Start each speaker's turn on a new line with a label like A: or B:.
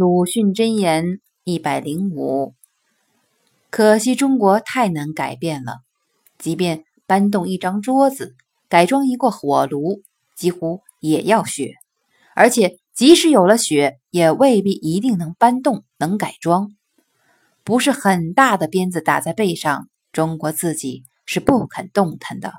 A: 鲁迅箴言一百零五。可惜中国太难改变了即便搬动一张桌子改装一个火炉几乎也要学而且即使有了雪也未必一定能搬动能改装。不是很大的鞭子打在背上中国自己是不肯动弹的